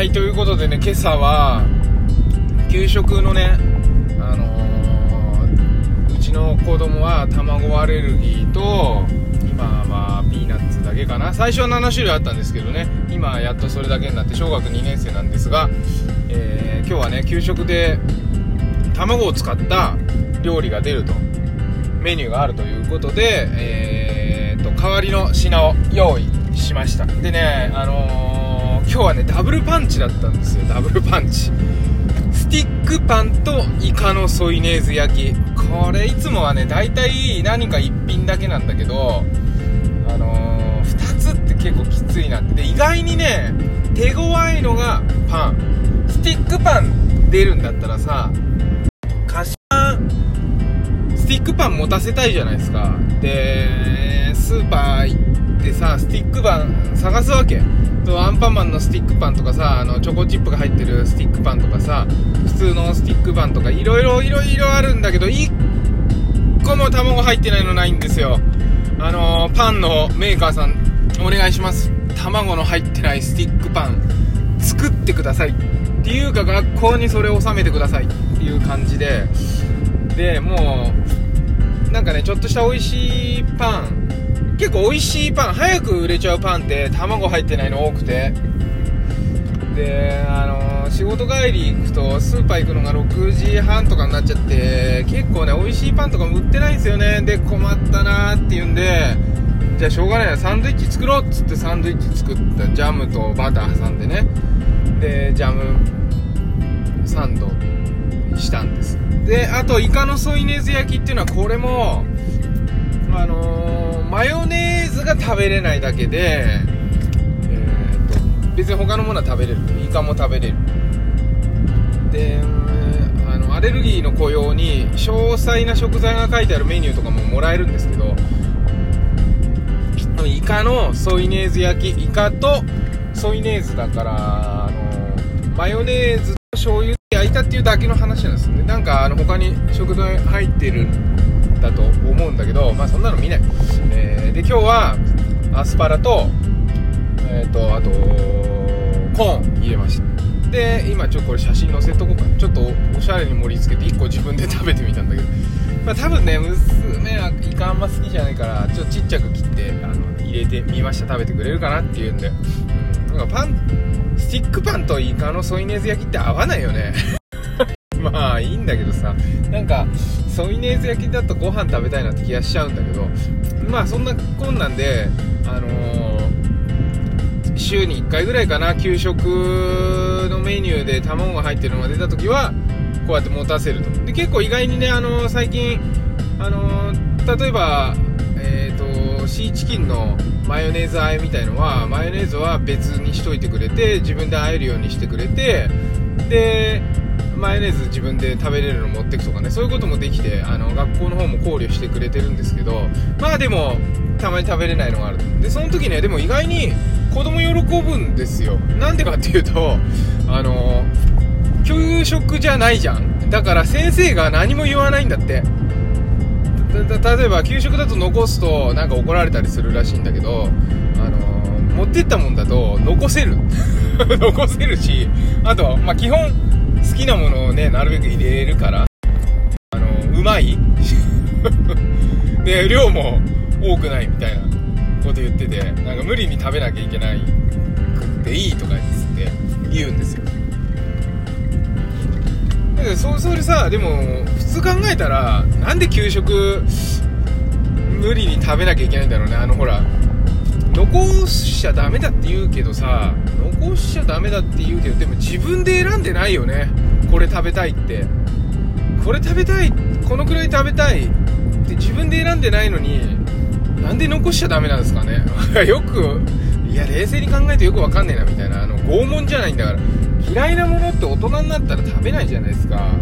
はいということでね今朝は給食のねあのー、うちの子供は卵アレルギーと今はピーナッツだけかな。最初は7種類あったんですけどね今やっとそれだけになって小学2年生なんですが、えー、今日はね給食で卵を使った料理が出るとメニューがあるということで、えーと、代わりの品を用意しました。でねあのー、今日はねダブルパンチだったんですよ。ダブルパンチ。スティックパンとイカのソイネーズ焼き。これいつもはね大体何か1品だけなんだけどあのー、2つって結構きついなって。で意外にね手強いのがパン。スティックパン出るんだったらさ菓子パンスティックパン持たせたいじゃないですか。でスーパー行ってさスティックパン探すわけ。アンパンマンのスティックパンとかさあのチョコチップが入ってるスティックパンとかさ普通のスティックパンとかいろいろいろいろあるんだけど1個も卵入ってないのないんですよ。あのー、パンのメーカーさんお願いします。卵の入ってないスティックパン作ってください。っていうか学校にそれを収めてください。っていう感じで。でもうなんかねちょっとした美味しいパン結構美味しいパン早く売れちゃうパンって卵入ってないの多くて。であのー、仕事帰り行くとスーパー行くのが6時半とかになっちゃって結構ね美味しいパンとかも売ってないんですよね。で困ったなーっていうんでじゃあしょうがないなサンドイッチ作ろうっつってサンドイッチ作ったジャムとバター挟んでね。でジャムサンドしたんです。であとイカのソイネーズ焼きっていうのはこれもあのー、マヨネーズが食べれないだけで、えーと、別に他のものは食べれる。イカも食べれる。であのアレルギーの子用に詳細な食材が書いてあるメニューとかももらえるんですけどイカのソイネーズ焼き。イカとソイネーズだからあのマヨネーズと醤油で焼いたっていうだけの話なんですね。なんかあの他に食材入ってるだと思うんだけど、まあそんなの見ない。えー、で、今日はアスパラと、え、ー、と、あと、コーン入れました。で、今ちょっとこれ写真載せとこうかな。ちょっとおしゃれに盛り付けて1個自分で食べてみたんだけど、まあ多分ね、娘はイカあんま好きじゃないから、ちょっとちっちゃく切って、あの、入れてみました。食べてくれるかなっていうんで。うん、なんかパン、スティックパンとイカのソイネーズ焼きって合わないよね。まあいいんだけどさなんかソイネーズ焼きだとご飯食べたいなって気がしちゃうんだけどまあそんなこんなんであのー、週に1回ぐらいかな給食のメニューで卵が入ってるのが出た時はこうやって持たせると。で結構意外にね、あのー、最近、あのー、例えばえーと、シーチキンのマヨネーズ和えみたいのはマヨネーズは別にしといてくれて自分で和えるようにしてくれてでマヨネーズ自分で食べれるの持ってくとかねそういうこともできてあの学校の方も考慮してくれてるんですけどまあでもたまに食べれないのがあるでその時ねでも意外に子供喜ぶんですよ。なんでかっていうとあの給食じゃないじゃん。だから先生が何も言わないんだって。例えば給食だと残すとなんか怒られたりするらしいんだけどあの持ってったもんだと残せる。残せるしあとまあ基本好きなものをねなるべく入れるからあのうまい？で量も多くないみたいなこと言っててなんか無理に食べなきゃいけないくっていいとか言って言うんですよ。だけどそうそれさでも普通考えたらなんで給食無理に食べなきゃいけないんだろうね。あのほら残しちゃダメだって言うけどさ残しちゃダメだって言うけどでも自分で選んでないよね。これ食べたいって。これ食べたい。このくらい食べたいって自分で選んでないのになんで残しちゃダメなんですかね。よくいや冷静に考えてよくわかんねえなみたいな。あの拷問じゃないんだから。嫌いなものって大人になったら食べないじゃないですか。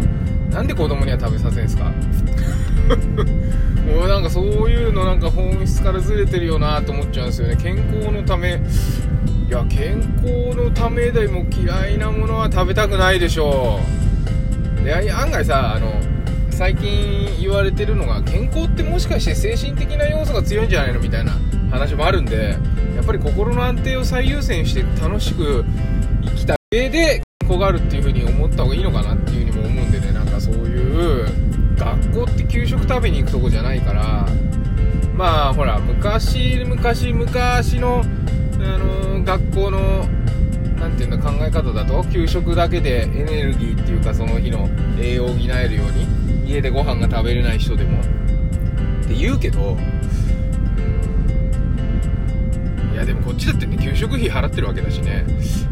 なんで子供には食べさせんすか？もうなんかそういうのなんか本質からずれてるよなと思っちゃうんですよね。健康のため。いや健康のためでも嫌いなものは食べたくないでしょう。で案外さあの最近言われてるのが健康ってもしかして精神的な要素が強いんじゃないのみたいな話もあるんでやっぱり心の安定を最優先して楽しく生きた上で健康があるっていう風に思った方がいいのかなっていう風にも思うんでね。なんかそういう学校って給食食べに行くとこじゃないからまあほら昔昔昔の、あの学校の何て言うんだ考え方だと給食だけでエネルギーっていうかその日の栄養を補えるように家でご飯が食べれない人でも。って言うけどいやでもこっちだってね給食費払ってるわけだしね。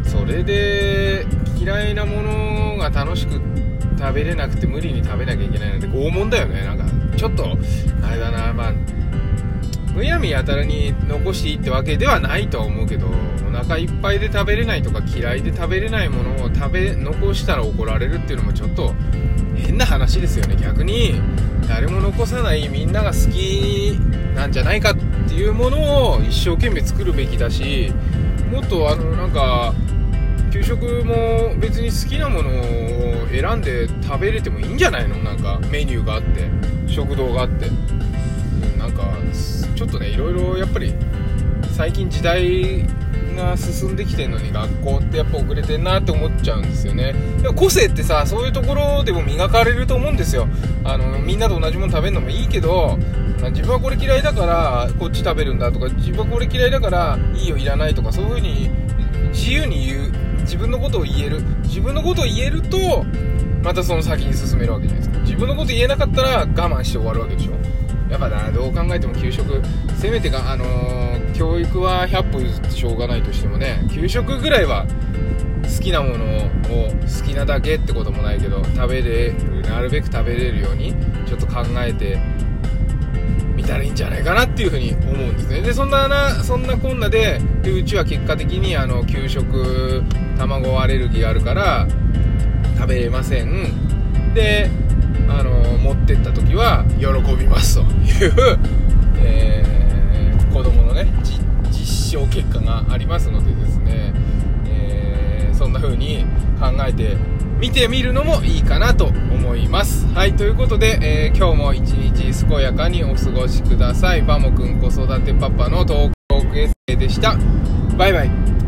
それで嫌いなものが楽しくって食べれなくて無理に食べなきゃいけないなんて拷問だよね。なんかちょっとあれだな。まあむやみやたらに残していいってわけではないとは思うけどお腹いっぱいで食べれないとか嫌いで食べれないものを食べ残したら怒られるっていうのもちょっと変な話ですよね。逆に誰も残さないみんなが好きなんじゃないかっていうものを一生懸命作るべきだしもっとあのなんか給食も別に好きなものを選んで食べれてもいいんじゃないの？なんかメニューがあって食堂があって。なんかちょっとねいろいろやっぱり最近時代が進んできてるのに学校ってやっぱ遅れてんなって思っちゃうんですよね。でも個性ってさそういうところでも磨かれると思うんですよ。あのみんなと同じもの食べるのもいいけど自分はこれ嫌いだからこっち食べるんだとか自分はこれ嫌いだからいいよいらないとかそういう風に自由に言う自分のことを言える。自分のことを言えるとまたその先に進めるわけじゃないですか。自分のこと言えなかったら我慢して終わるわけでしょ。やっぱなどう考えても給食。せめてが、あのー、教育は100歩譲ってしょうがないとしてもね給食ぐらいは好きなものを好きなだけってこともないけど食べれるなるべく食べれるようにちょっと考えてみたらいいんじゃないかなっていうふうに思うんですね。でそんななそんなこんなででうちは結果的にあの給食卵アレルギーがあるから食べれません。であの持ってった時は喜びますという、えー、子供のね実証結果がありますのでですね、えー、そんな風に考えて見てみるのもいいかなと思います。はいということで、えー、今日も一日健やかにお過ごしください。バモくん子育てパパのトークエッセイでした。バイバイ。